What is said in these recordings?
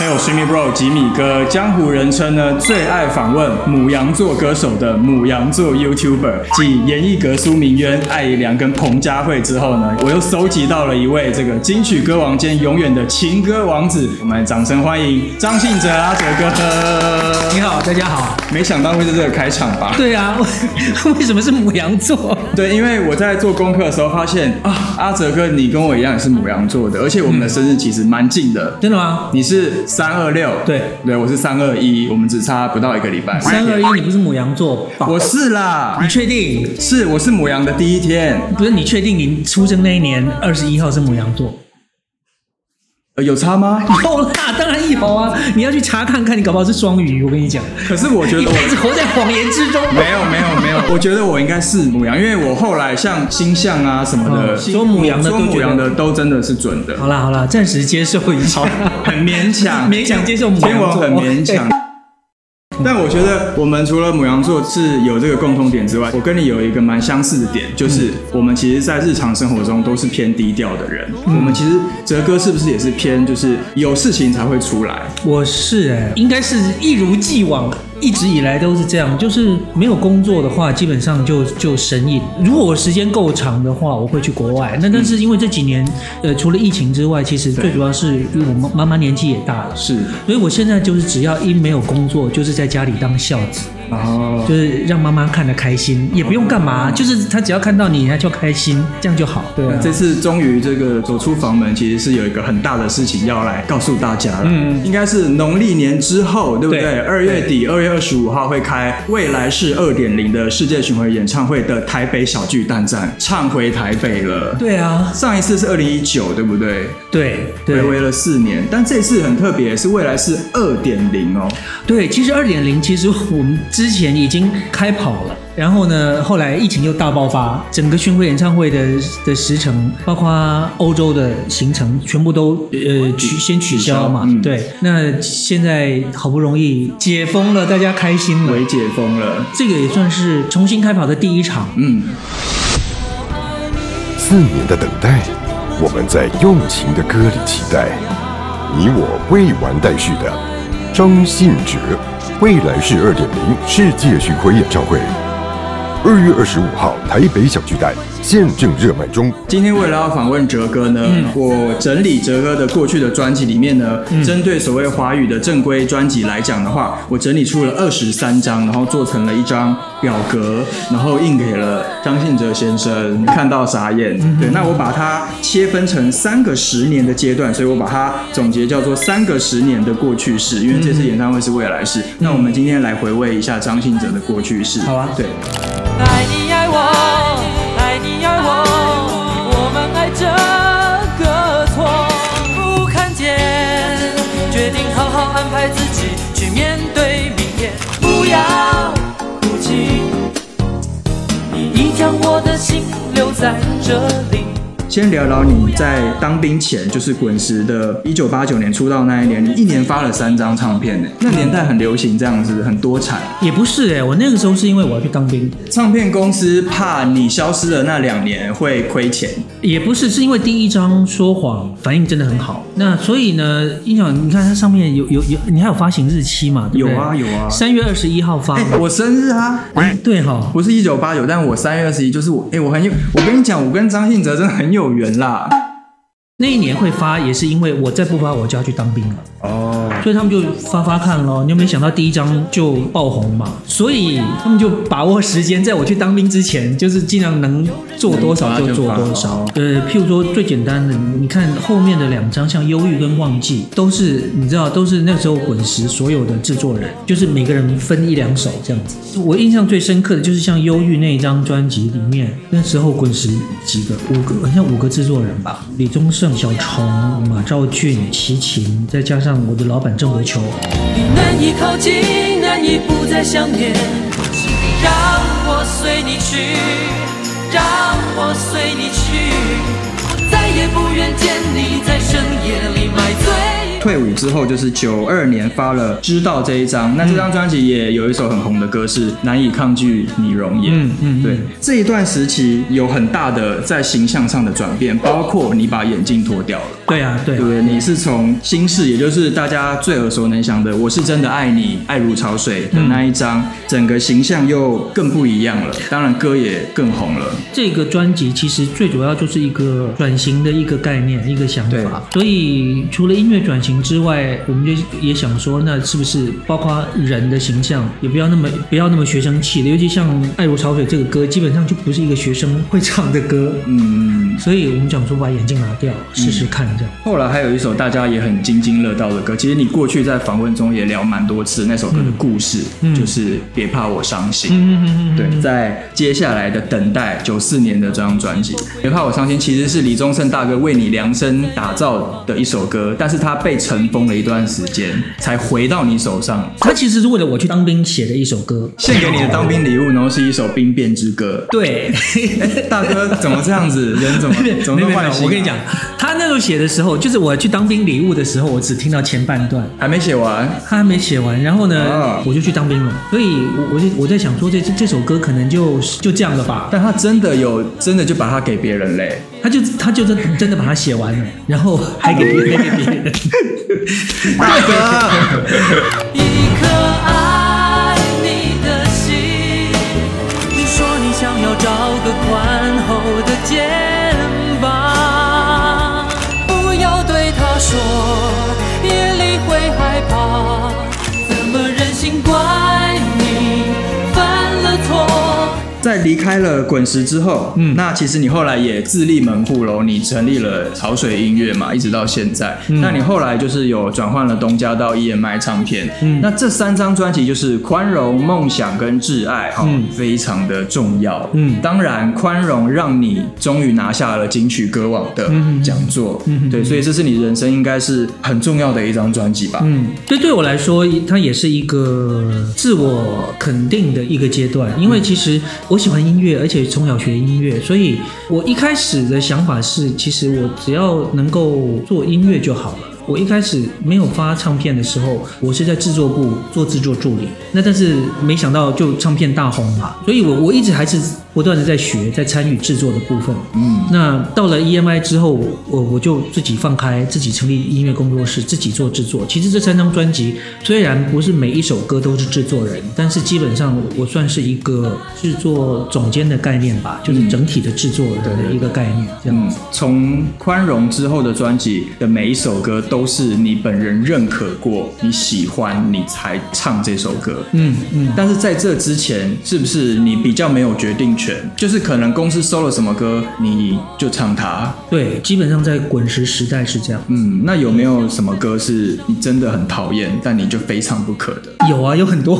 还有 Jimmy Bro 吉米哥，江湖人称呢最爱访问母羊座歌手的母羊座 YouTuber，继严艺格、苏明渊、艾怡良跟彭佳慧之后呢，我又搜集到了一位这个金曲歌王兼永远的情歌王子，我们掌声欢迎张信哲阿哲哥。你好，大家好。没想到会是这个开场吧？对啊，为什么是母羊座？对，因为我在做功课的时候发现啊，阿哲哥你跟我一样也是母羊座的，而且我们的生日其实蛮近的。真的吗？你是三二六，对对，我是三二一，我们只差不到一个礼拜。三二一，你不是母羊座？我是啦，你确定？是，我是母羊的第一天。不是，你确定你出生那一年二十一号是母羊座？呃，有差吗？有啦，当然有啊！你要去查看看，你搞不好是双鱼。我跟你讲，可是我觉得一辈子活在谎言之中。没有没有没有，我觉得我应该是母羊，因为我后来像星象啊什么的，哦说母羊的说母羊的都真的是准的，好啦好啦，暂时接受一下，很勉强，勉强接受母天王很勉强。但我觉得我们除了母羊座是有这个共通点之外，我跟你有一个蛮相似的点，就是我们其实，在日常生活中都是偏低调的人。我们其实哲哥是不是也是偏，就是有事情才会出来？我是哎、应该是一如既往，一直以来都是这样。就是没有工作的话，基本上就就神隐。如果我时间够长的话，我会去国外。那但是因为这几年，呃，除了疫情之外，其实最主要是因为我妈妈妈年纪也大了，是，所以我现在就是只要一没有工作，就是在家里当孝子，哦，就是让妈妈看得开心，也不用干嘛，就是她只要看到你，她就开心，这样就好。对啊，这次终于这个走出房门，其实是有一个很大的事情要来告诉大家了。嗯应该是农历年之后，对不对？二月底，二月二十五号会开未来式二点零的世界巡回演唱会的台北小巨蛋站，唱回台北了。对啊，上一次是二零一九，对不对？对对回违了四年，但这次很特别，是未来是二点零哦。对，其实二点零，其实我们之前已经开跑了，然后呢，后来疫情又大爆发，整个巡回演唱会的的时程，包括欧洲的行程，全部都呃取先取消嘛。取消嗯对，那现在好不容易解封了，大家开心了微。解封了，这个也算是重新开跑的第一场。嗯，四年的等待，我们在用情的歌里期待，你我未完待续的张信哲未来式二点零世界巡回演唱会，二月二十五号台北小巨蛋现正热卖中。今天为了要访问哲哥呢，嗯我整理哲哥的过去的专辑里面呢，针对所谓华语的正规专辑来讲的话，我整理出了二十三张，然后做成了一张表格，然后印给了张信哲先生，看到傻眼。嗯对，那我把它切分成三个十年的阶段，所以我把它总结叫做三个十年的过去式，因为这次演唱会是未来式。那我们今天来回味一下张信哲的过去式。好啊对。爱你爱我，心留在这里。先聊聊你在当兵前，就是滚石的一九八九年出道那一年，你一年发了三张唱片呢。那年代很流行这样子，很多产。也不是哎、我那个时候是因为我要去当兵，唱片公司怕你消失的那两年会亏钱，也不是，是因为第一张说谎反应真的很好，那所以呢，音响你看它上面有有有，你还有发行日期嘛？对对有啊有啊三月二十一号发。我生日啊，哎，对哈，不是一九八九，但我三月二十一，就是我，哎、我很有，我跟你讲，我跟张信哲真的很有缘啦。那一年会发也是因为我再不发我就要去当兵了，哦，所以他们就发发看咯。你有没有想到第一张就爆红嘛？所以他们就把握时间，在我去当兵之前，就是尽量能做多少就做多少。呃，譬如说最简单的，你看后面的两张，像《忧郁》跟《忘记》，都是你知道，都是那时候滚石所有的制作人，就是每个人分一两首这样子。我印象最深刻的就是像《忧郁》那一张专辑里面，那时候滚石几个五个，好像五个制作人吧，李宗盛、小虫、马兆俊、齐秦，再加上我的老板郑国秋。你难以靠近，难以不再想念，请你让我随你去，让我随你去，我再也不愿见你在深夜里买醉。退伍之后，就是九二年发了《知道》这一张。那这张专辑也有一首很红的歌是《难以抗拒你容颜》。嗯嗯对，这一段时期有很大的在形象上的转变，包括你把眼镜脱掉了。对啊，对对不对？你是从心事，也就是大家最耳熟能详的“我是真的爱你，爱如潮水”的那一张，整个形象又更不一样了。当然，歌也更红了。这个专辑其实最主要就是一个转型的一个概念，一个想法。所以除了音乐转型之外，我们就也想说，那是不是包括人的形象也不要那么不要那么学生气的？尤其像《爱如潮水》这个歌，基本上就不是一个学生会唱的歌。嗯，所以我们想说把眼镜拿掉，试试看这样。后来还有一首大家也很津津乐道的歌，其实你过去在访问中也聊蛮多次那首歌的故事，就是《别怕我伤心》。嗯嗯嗯，对，在接下来的等待九四年的这张专辑，《别怕我伤心》其实是李宗盛大哥为你量身打造的一首歌，但是他被尘封了一段时间，才回到你手上。他其实是为了我去当兵写的一首歌，献给你的当兵礼物，然后是一首兵变之歌。对，大哥怎么这样子？人怎么怎么那么坏心啊我跟你讲，他那时候写的时候，就是我去当兵礼物的时候，我只听到前半段，还没写完。他还没写完，然后呢，啊我就去当兵了。所以我我就我在想说这，这首歌可能就就这样了吧。但他真的有真的就把它给别人嘞。他就他就真真的把它写完了，然后还给别还给别人。大哥，一颗爱你的心。你说你想要找个宽厚的肩膀，不要对他说，夜里会害怕，在离开了滚石之后，嗯，那其实你后来也自立门户喽，你成立了潮水音乐嘛，一直到现在。那你后来就是有转换了东家到 EMI 唱片，嗯，那这三张专辑就是宽容、梦想跟挚爱，哈、非常的重要，嗯，当然宽容让你终于拿下了金曲歌王的讲座，嗯，对，所以这是你人生应该是很重要的一张专辑吧，嗯，对对我来说，它也是一个自我肯定的一个阶段。因为其实我喜欢音乐，而且从小学音乐，所以我一开始的想法是，其实我只要能够做音乐就好了。我一开始没有发唱片的时候，我是在制作部做制作助理。那但是没想到就唱片大红嘛，所以我我一直还是不断的在学，在参与制作的部分。嗯，那到了 EMI 之后，我我就自己放开，自己成立音乐工作室，自己做制作。其实这三张专辑虽然不是每一首歌都是制作人，但是基本上我算是一个制作总监的概念吧，就是整体的制作的一个概念。这样嗯，从宽容之后的专辑的每一首歌都是你本人认可过、你喜欢，你才唱这首歌。嗯嗯，但是在这之前，是不是你比较没有决定权？就是可能公司收了什么歌，你就唱它。对，基本上在滚石时代是这样。嗯，那有没有什么歌是你真的很讨厌，但你就非唱不可的？有啊，有很多。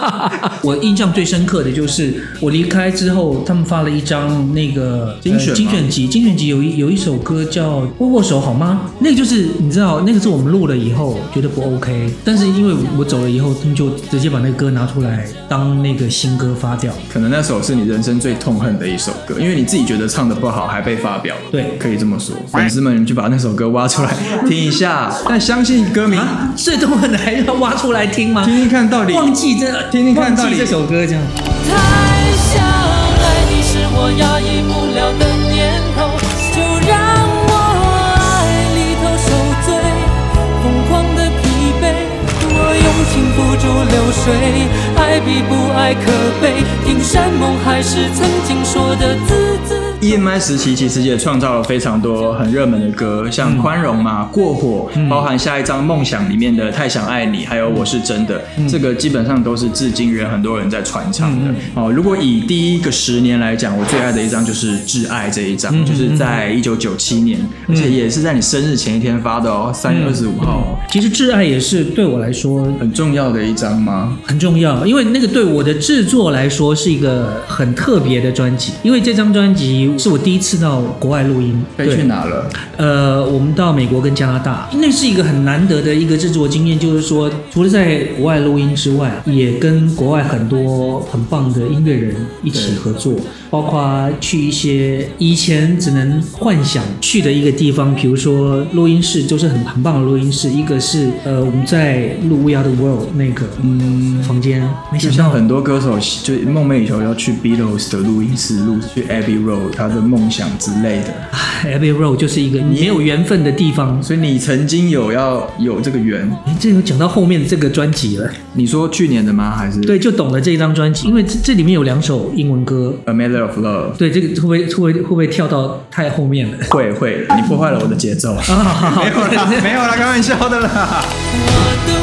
我印象最深刻的就是我离开之后，他们发了一张那个精选呃精选集，精选集有一有一首歌叫《握握手好吗》，那个就是你知道，那个是我们录了以后觉得不 OK，但是因为我走了以后，他们就直接把那个歌拿出来当那个新歌发掉。可能那首是你人生最痛恨的一首歌，因为你自己觉得唱的不好，还被发表了。对可以这么说。粉丝们，你们就把那首歌挖出来听一下。但相信歌迷，啊，最痛恨的还要挖出来听吗？听听看到底忘记这，听听看到底这首歌这样。太想爱你是我压抑流水，爱比不爱可悲，听山盟海誓曾经说的字字。EMI 时期其实也创造了非常多很热门的歌，像《宽容》嘛，过火》，包含下一张《梦想》里面的《太想爱你》，还有《我是真的》，这个基本上都是至今仍很多人在传唱的。哦，如果以第一个十年来讲，我最爱的一张就是《挚爱》这一张，就是在一九九七年，而且也是在你生日前一天发的哦，三月二十五号。哦，其实《挚爱》也是对我来说很重要的一张吗？很重要，因为那个对我的制作来说是一个很特别的专辑。因为这张专辑辑是我第一次到国外录音，飞去？哪了？呃，我们到美国跟加拿大，那是一个很难得的一个制作经验，就是说，除了在国外录音之外，也跟国外很多很棒的音乐人一起合作，包括去一些以前只能幻想去的一个地方，比如说录音室，就是很很棒的录音室，一个是呃我们在录《We Are the World》那个嗯。房间，没想到。很多歌手就梦寐以求要去 Beatles 的录音室录，去 Abbey Road 他的梦想之类的。Abbey Road 就是一个没有缘分的地方。所以你曾经有要有这个缘？哎，这有讲到后面这个专辑了。你说去年的吗？还是对，就懂了这一张专辑，因为这这里面有两首英文歌。A Matter of Love？对，这个会不会会不会会不会跳到太后面了？会会，你破坏了我的节奏。啊，好好没有啦，没有啦，开玩笑的啦。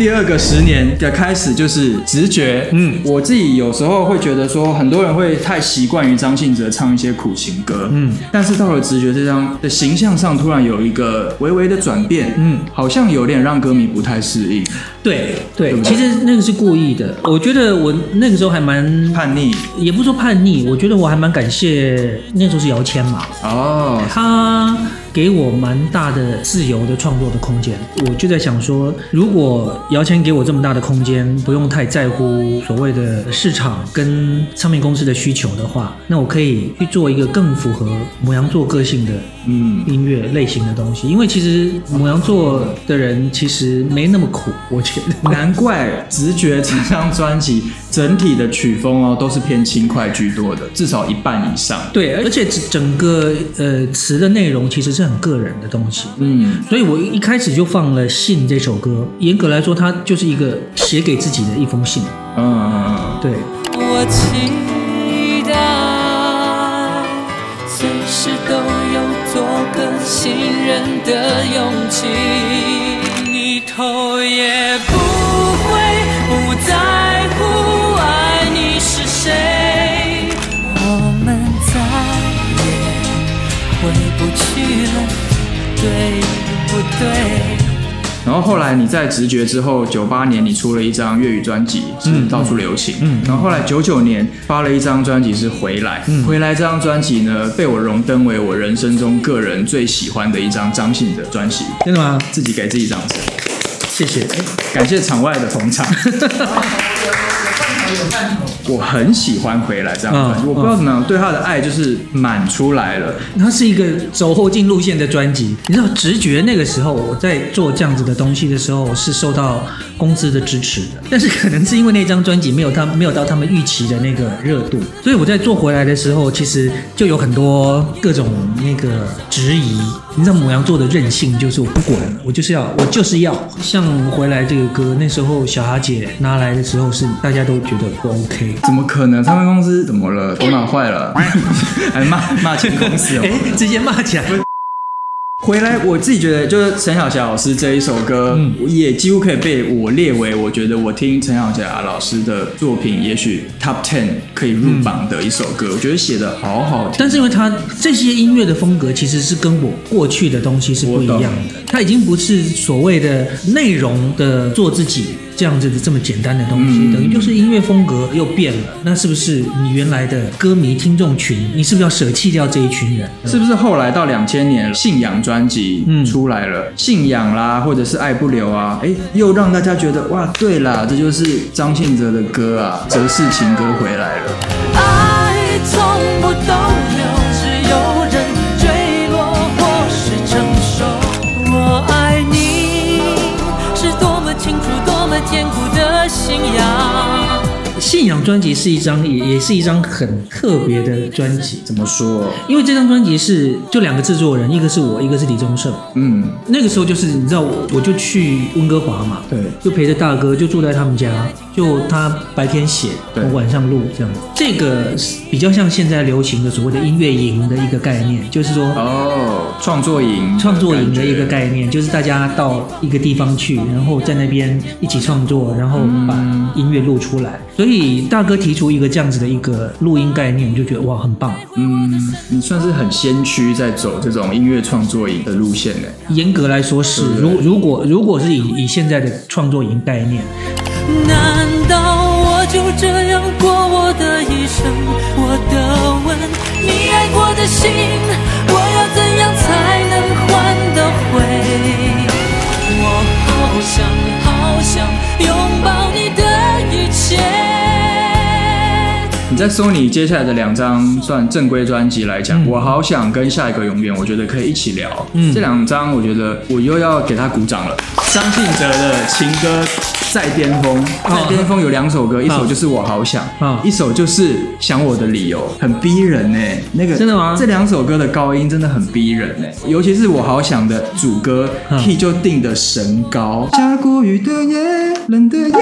第二个十年的开始就是直觉，嗯，我自己有时候会觉得说，很多人会太习惯于张信哲唱一些苦情歌，嗯，但是到了直觉这张的形象上，突然有一个微微的转变，嗯，好像有点让歌迷不太适应，对对其实那个是故意的。我觉得我那个时候还蛮，叛逆。也不说叛逆，我觉得我还蛮感谢那时候是姚谦嘛，哦，他给我蛮大的自由的创作的空间。我就在想说，如果姚谦给我这么大的空间，不用太在乎所谓的市场跟唱片公司的需求的话，那我可以去做一个更符合母羊座个性的嗯，音乐类型的东西。因为其实母羊座的人其实没那么苦，我觉得。难怪直觉这张专辑整体的曲风哦都是偏轻快居多的，至少一半以上，对，而且整整个呃词的内容其实是很个人的东西。嗯，所以我一开始就放了《信》这首歌，严格来说，它就是一个写给自己的一封信。嗯嗯嗯嗯。对，我期待随时都有做个信任的勇气，对不对？然后后来你在直觉之后，九八年你出了一张粤语专辑是《到处留情》，嗯，然后后来九九年发了一张专辑是《回来》，嗯回来这张专辑呢被我荣登为我人生中个人最喜欢的一张张信哲专辑，真的吗？自己给自己掌声，谢谢。感谢场外的捧场。我很喜欢《回来》这样专辑，嗯我不知道怎么样，对他的爱就是满出来了。它是一个走后进路线的专辑。你知道，直觉那个时候我在做这样子的东西的时候，是受到公司的支持的。但是可能是因为那张专辑没有他没有到他们预期的那个热度，所以我在做回来的时候，其实就有很多各种那个质疑。你知道母羊座的任性就是我不管，我就是要我就是要。像回来这个歌，那时候小哈姐拿来的时候是大家都觉得不 OK。怎么可能？唱片公司怎么了？头脑坏了？还骂骂前公司哦？哎，直接骂起来。回来，我自己觉得就是陈小霞老师这一首歌，嗯也几乎可以被我列为我觉得我听陈小霞老师的作品，也许 Top Ten 可以入榜的一首歌。我觉得写的好好听。但是因为他这些音乐的风格其实是跟我过去的东西是不一样的，它已经不是所谓的内容的做自己这样子的这么简单的东西，嗯等于就是音乐风格又变了。那是不是你原来的歌迷听众群，你是不是要舍弃掉这一群人？是不是后来到两千年，信仰专辑嗯出来了，信仰啦，或者是爱不留啊，哎，又让大家觉得哇，对啦，这就是张信哲的歌啊，哲式情歌回来了。爱从不逗信仰。信仰专辑是一张也也是一张很特别的专辑，怎么说？因为这张专辑是就两个制作人，一个是我，一个是李宗盛。嗯，那个时候就是你知道我我就去温哥华嘛，对就陪着大哥就住在他们家，就他白天写，对我晚上录这样。这个是比较像现在流行的所谓的音乐营的一个概念，就是说哦，创作营，创作营的一个概念，就是大家到一个地方去，然后在那边一起创作，然后把音乐录出来。所以以大哥提出一个这样子的一个录音概念，我就觉得哇，很棒。嗯，你算是很先驱在走这种音乐创作营的路线呢。严格来说是，如如果如果是以以现在的创作营概念，难道我就这样过我的一生？我的吻，你爱过的心，我要怎样才能换得回？我好想好想拥抱在 Sony 接下来的两张算正规专辑来讲，我好想跟下一个永远，我觉得可以一起聊。嗯。这两张我觉得我又要给他鼓掌了。张信哲的情歌在巅峰，在巅峰有两首歌，一首就是我好想哦，一首就是想我的理由，很逼人呢。那个真的吗？这两首歌的高音真的很逼人呢，尤其是我好想的主歌嗯 key 就定的神高，下过雨的夜，冷的夜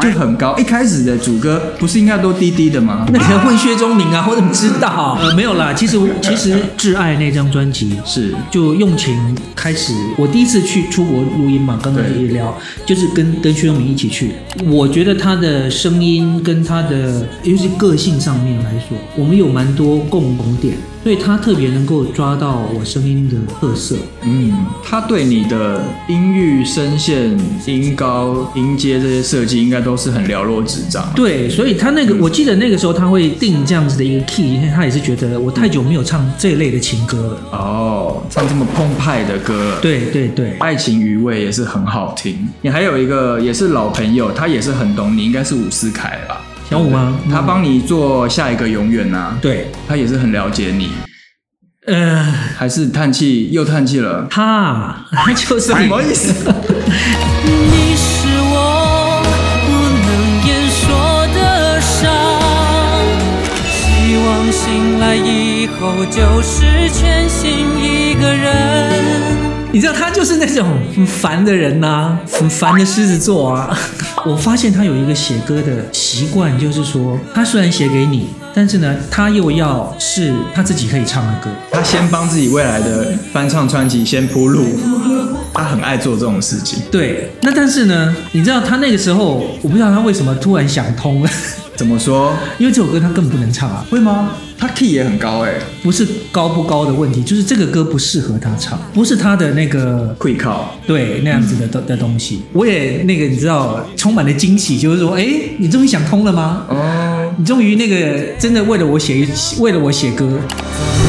就很高。一开始的主歌不是应该都低低的吗？那你要问薛中明啊，我怎么知道？呃，没有啦，其实 其实《挚爱》那张专辑是就用情开始，我第一次去出国录音嘛，刚刚也聊，就是跟跟薛永明一起去。我觉得他的声音跟他的，尤其是个性上面来说，我们有蛮多共同点，所以他特别能够抓到我声音的特色。嗯，他对你的音域、声线、音高、音阶这些设计，应该都是很了若指掌。对，所以他那个，我记得那个时候他会定这样子的一个 key，因为他也是觉得我太久没有唱这一类的情歌了。哦，唱这么澎湃的歌，，对对对，爱情余味也是很好听。你还有一个也是老朋友，他也是很懂你，应该是伍思凯吧？小五吗？他帮你做下一个永远呐、对，他也是很了解你，呃，还是叹气又叹气了？他他 就是什么意思？你是我不能言说的伤，希望醒来以后就是全新一个人。你知道他就是那种很烦的人呐、很烦的狮子座啊。我发现他有一个写歌的习惯，就是说他虽然写给你，但是呢，他又要是他自己可以唱的歌。他先帮自己未来的翻唱专辑先铺路，他很爱做这种事情。对，那但是呢，你知道他那个时候，我不知道他为什么突然想通了，怎么说？因为这首歌他根本不能唱啊，会吗？他 key 也很高哎、不是高不高的问题，就是这个歌不适合他唱，不是他的那个会靠。对那样子的的的东西。我也那个你知道，充满了惊喜，就是说，哎，你终于想通了吗？哦，你终于那个真的为了我写为了我写歌，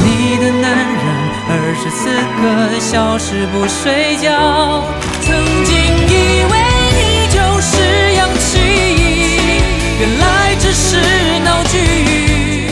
你的男人，二十四个小时不睡觉。曾经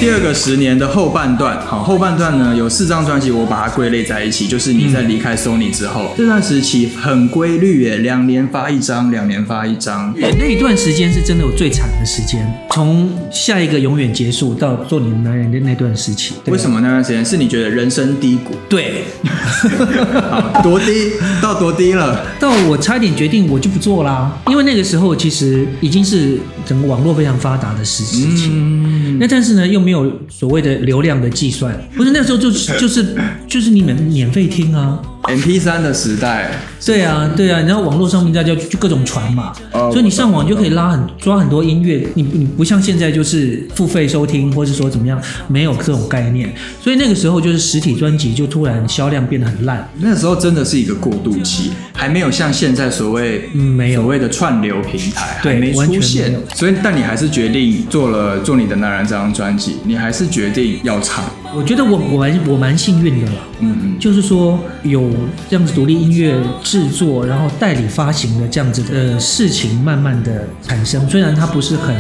第二个十年的后半段，好，后半段呢有四张专辑，我把它归类在一起，就是你在离开 Sony 之后，这段时期很规律耶，两年发一张，两年发一张。那一段时间是真的我最惨的时间，从下一个永远结束到做你的男人的那段时期。为什？么那段时间是你觉得人生低谷？对，好多低到多低了？到我差一点决定我就不做啦，因为那个时候其实已经是整个网络非常发达的时时期。嗯，那但是呢，又没有所谓的流量的计算，不是那时候就是就是就是你们免费听啊，MP 三的时代，对啊，对啊，然后网络上面大家就就各种传嘛，哦所以你上网就可以拉很抓很多音乐，你你不像现在就是付费收听，或是说怎么样，没有这种概念，所以那个时候就是实体专辑就突然销量变得很烂，那时候真的是一个过渡期，还没有像现在所谓嗯没有。所谓的串流平台对还没出现，所以但你还是决定做了《做你的男人》这张专辑，你还是决定要唱，我觉得我我蛮我蛮幸运的了，嗯嗯。就是说有这样子独立音乐制作，然后代理发行的这样子的呃事情慢慢的产生，虽然它不是很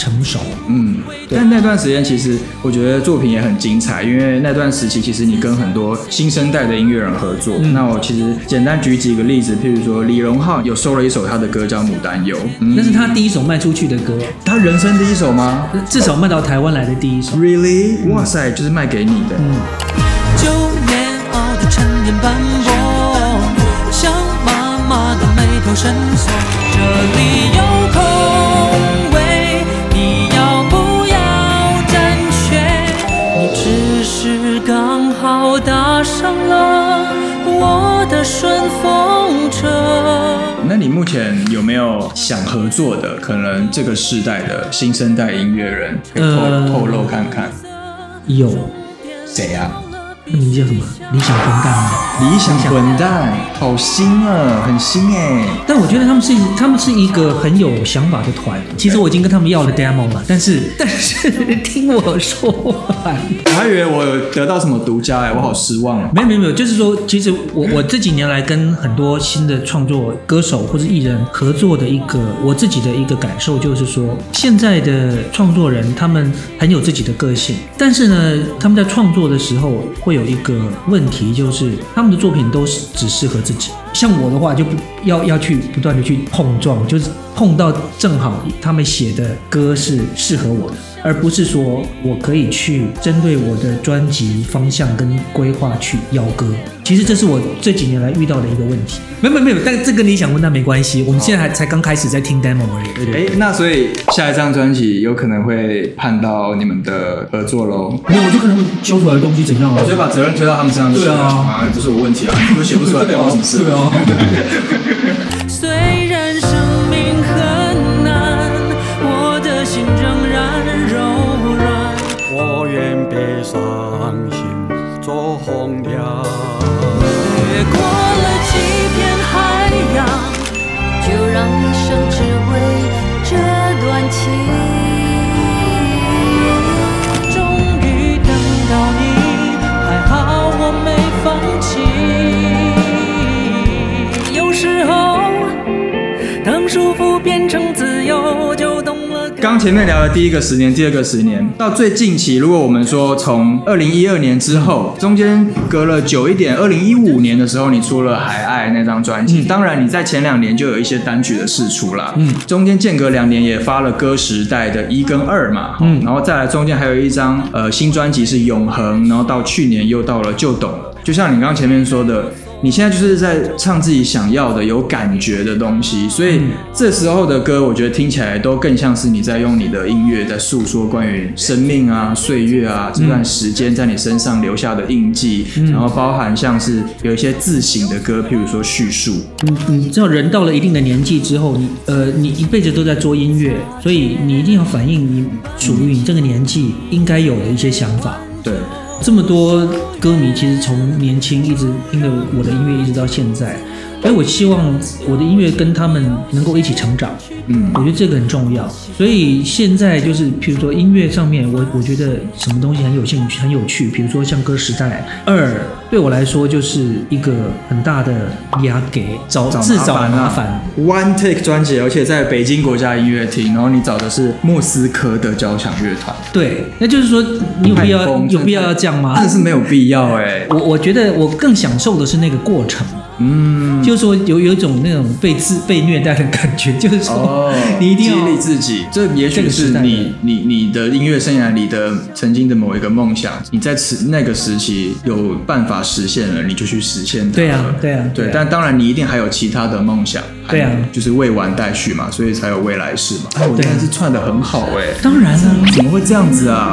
成熟，嗯，但那段时间其实我觉得作品也很精彩，因为那段时期其实你跟很多新生代的音乐人合作。嗯那我其实简单举几个例子，譬如说李荣浩有收了一首他的歌叫《牡丹游》，嗯那是他第一首卖出去的歌，他人生第一首吗至少卖到台湾来的第一首。？Really？哇塞，就是卖给你的。嗯，旧棉袄的陈年斑驳，像妈妈的眉头深锁。这里有上了我的顺风车。那你目前有没有想合作的？可能这个世代的新生代音乐人，可以透、呃透露看看有，谁啊？那名字叫什么？理想混蛋吗？理想混蛋，好新啊，很新哎。但我觉得他们是他们是一个很有想法的团。其实我已经跟他们要了 demo 了，但是 但是听我说完。我还以为我有得到什么独家哎，我好失望啊。没有没有没有，就是说，其实我我这几年来跟很多新的创作歌手或者艺人合作的一个我自己的一个感受，就是说，现在的创作人他们很有自己的个性，但是呢，他们在创作的时候会有有一个问题，就是他们的作品都是只适合自己。像我的话，就不要要去不断的去碰撞，就是碰到正好他们写的歌是适合我的，而不是说我可以去针对我的专辑方向跟规划去邀歌。其实这是我这几年来遇到的一个问题。没有没有没有，但这跟你想问那没关系，我们现在还才刚开始在听 demo 而已。对对哎，那所以下一张专辑有可能会判到你们的合作喽。没有，我就看他们修出来的东西怎样了我就把责任推到他们身上。对啊这是我问题啊，你们写不出来，关我什么事？对啊。刚前面聊了第一个十年，第二个十年，到最近期，如果我们说从二零一二年之后，中间隔了久一点，二零一五年的时候，你出了《海爱》那张专辑，当然你在前两年就有一些单曲的试出啦，嗯，中间间隔两年也发了歌时代的一跟二嘛，嗯，然后再来中间还有一张呃新专辑是《永恒》，然后到去年又到了就懂了，就像你刚刚前面说的。你现在就是在唱自己想要的、有感觉的东西，所以这时候的歌，我觉得听起来都更像是你在用你的音乐在诉说关于生命啊、岁月啊这段时间在你身上留下的印记，然后包含像是有一些自省的歌，譬如说叙述，你你知道，人到了一定的年纪之后，你呃，你一辈子都在做音乐，所以你一定要反映你属于你这个年纪应该有的一些想法。对，这么多歌迷其实从年轻一直听着我的音乐一直到现在，所以我希望我的音乐跟他们能够一起成长。嗯我觉得这个很重要。所以现在就是，譬如说音乐上面，我我觉得什么东西很有兴趣、很有趣，比如说像《歌时代二》，对我来说就是一个很大的压给，找自找麻烦。One Take 专辑，而且在北京国家音乐厅，然后你找的是莫斯科的交响乐团，对，那就是说，你有必要有必要要这样吗？真？的是没有必要哎、我我觉得我更享受的是那个过程，嗯，就是说有有一种那种被自被虐待的感觉，就是说、哦，你一定要激励自己，这也许是你你你的音乐生涯里的曾经的某一个梦想，你在此那个时期有办法实现了，你就去实现它。对啊对啊对但当然你一定还有其他的梦想，对啊就是未完待续嘛，所以才有未来式嘛。哎，我真的是串的很好哎、当然了、怎么会这样子啊？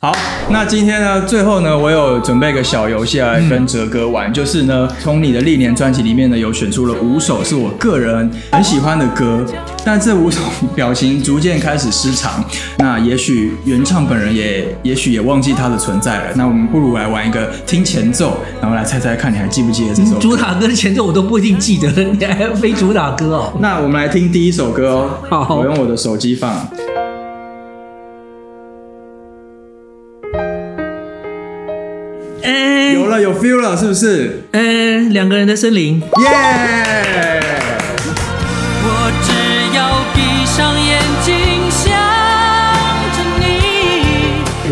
好，那今天呢，最后呢，我有准备个小游戏来跟哲哥玩，就是呢，从你的历年专辑里面呢，有选出了五首是我个人很喜欢的歌，但这五首表情逐渐开始失常，那也许原唱本人也也许也忘记它的存在了。那我们不如来玩一个听前奏，然后来猜猜看你还记不记得这首歌主打歌的前奏我都不一定记得，你还要非主打歌哦。那我们来听第一首歌哦，好我用我的手机放。Feel 了，是不是？哎，两个人的森林，耶、我只要闭上眼睛想着你。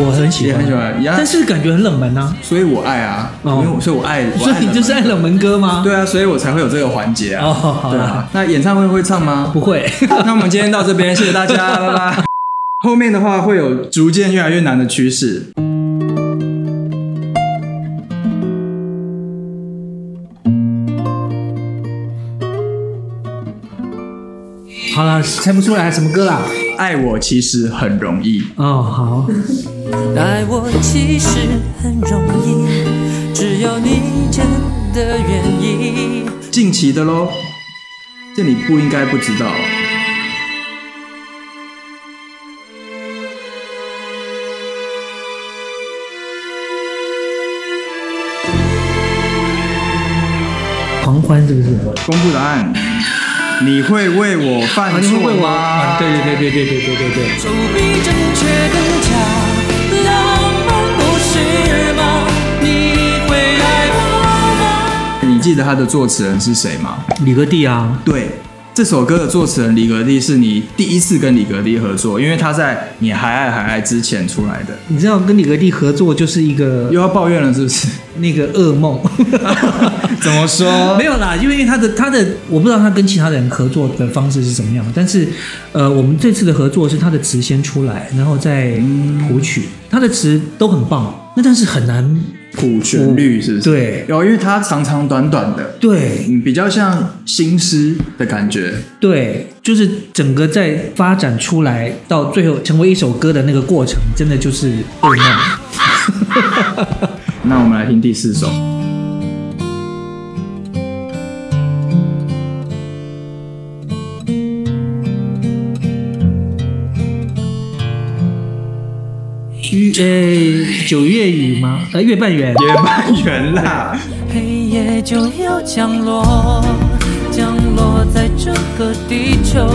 我很喜欢，很喜欢呀但是感觉很冷门啊。所以我爱啊，哦因为我所以我爱，所以你就是爱冷门歌吗？对啊，所以我才会有这个环节啊。哦好对啊。那演唱会会唱吗？不会。那我们今天到这边，谢谢大家，拜拜。后面的话会有逐渐越来越难的趋势。好了，猜不出来什么歌啦？爱我其实很容易，哦，好，爱我其实很容易，只要你真的愿意。近期的喽。这你不应该不知道。狂欢是不是？公布答案，你会为我犯啊，你会错为我吗啊？？对对对对对对对对对。手比正确更加浪漫，不是吗？你会爱我吗？你记得他的作词人是谁吗？李格弟啊，对，这首歌的作词人李格弟是你第一次跟李格弟合作，因为他在你还爱还爱之前出来的。你知道跟李格弟合作就是一个又要抱怨了是不是？那个噩梦。怎么说没有啦，因为他的他的我不知道他跟其他人合作的方式是怎么样，但是呃，我们这次的合作是他的词先出来，然后再谱曲，他的词都很棒，那但是很难谱旋律是不是？对有，因为它长长短短的，对嗯，比较像新诗的感觉。对，就是整个在发展出来到最后成为一首歌的那个过程，真的就是噩梦。那我们来听第四首。呃九月雨吗？呃月半圆。月半圆啦，黑夜就要降落，降落在这个地球。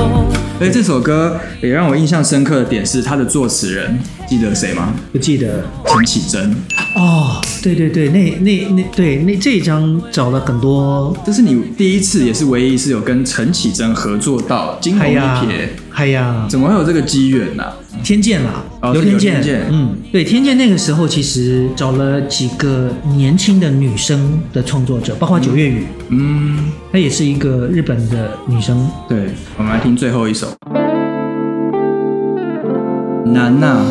而这首歌也让我印象深刻的点是，它的作词人记得谁吗？不记得陈绮贞。哦，对对对，那那那对那这一张找了很多，这是你第一次，也是唯一一次有跟陈绮贞合作到惊鸿一瞥，嗨呀，怎么会有这个机缘呢？天剑啦，刘天剑，刘天剑嗯，对，天剑那个时候其实找了几个年轻的女生的创作者，包括九月雨，嗯，她也是一个日本的女生，对，我们来听最后一首。难呐、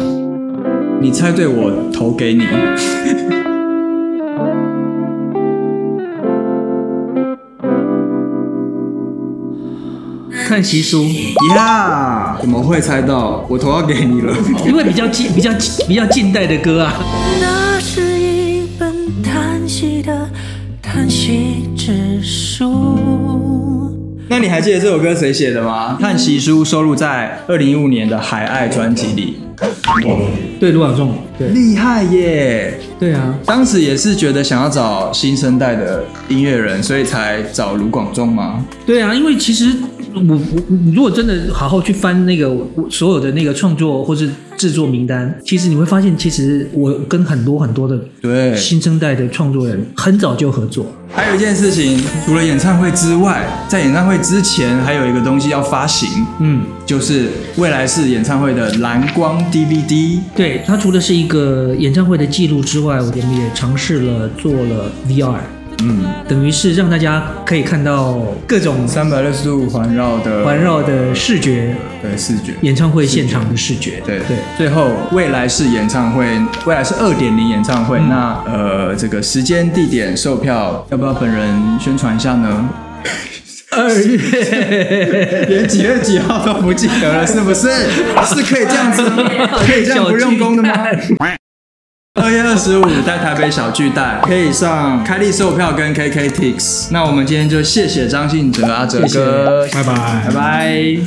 你猜对，我投给你。看习俗，呀，怎么会猜到？我投要给你了。因为比较近比较比较近代的歌啊，那是一本叹息的叹息之书。那你还记得这首歌谁写的吗？《叹息书》收录在二零一五年的《海爱》专辑里。对卢广仲，对厉害耶！对啊，当时也是觉得想要找新生代的音乐人，所以才找卢广仲吗？对啊，因为其实我我你如果真的好好去翻那个我所有的那个创作或是制作名单，其实你会发现，其实我跟很多很多的对新生代的创作人很早就合作。还有一件事情，除了演唱会之外，在演唱会之前还有一个东西要发行，嗯，就是未来式演唱会的蓝光 DVD。对，它除了是一个演唱会的记录之外，我们也尝试了做了 VR，嗯，等于是让大家可以看到各种三百六十度环绕的环绕的视觉，对视觉。演唱会现场的视觉。对对，最后未来是演唱会，未来是二点零演唱会。嗯那呃，这个时间、地点、售票，要不要本人宣传一下呢？二月 连几月几号都不记得了，是不是？是可以这样子，可以这样不用功的吗？二月二十五在台北小巨蛋，可以上开立售票跟 KKTix。那我们今天就谢谢张信哲阿哲哥，拜拜拜拜。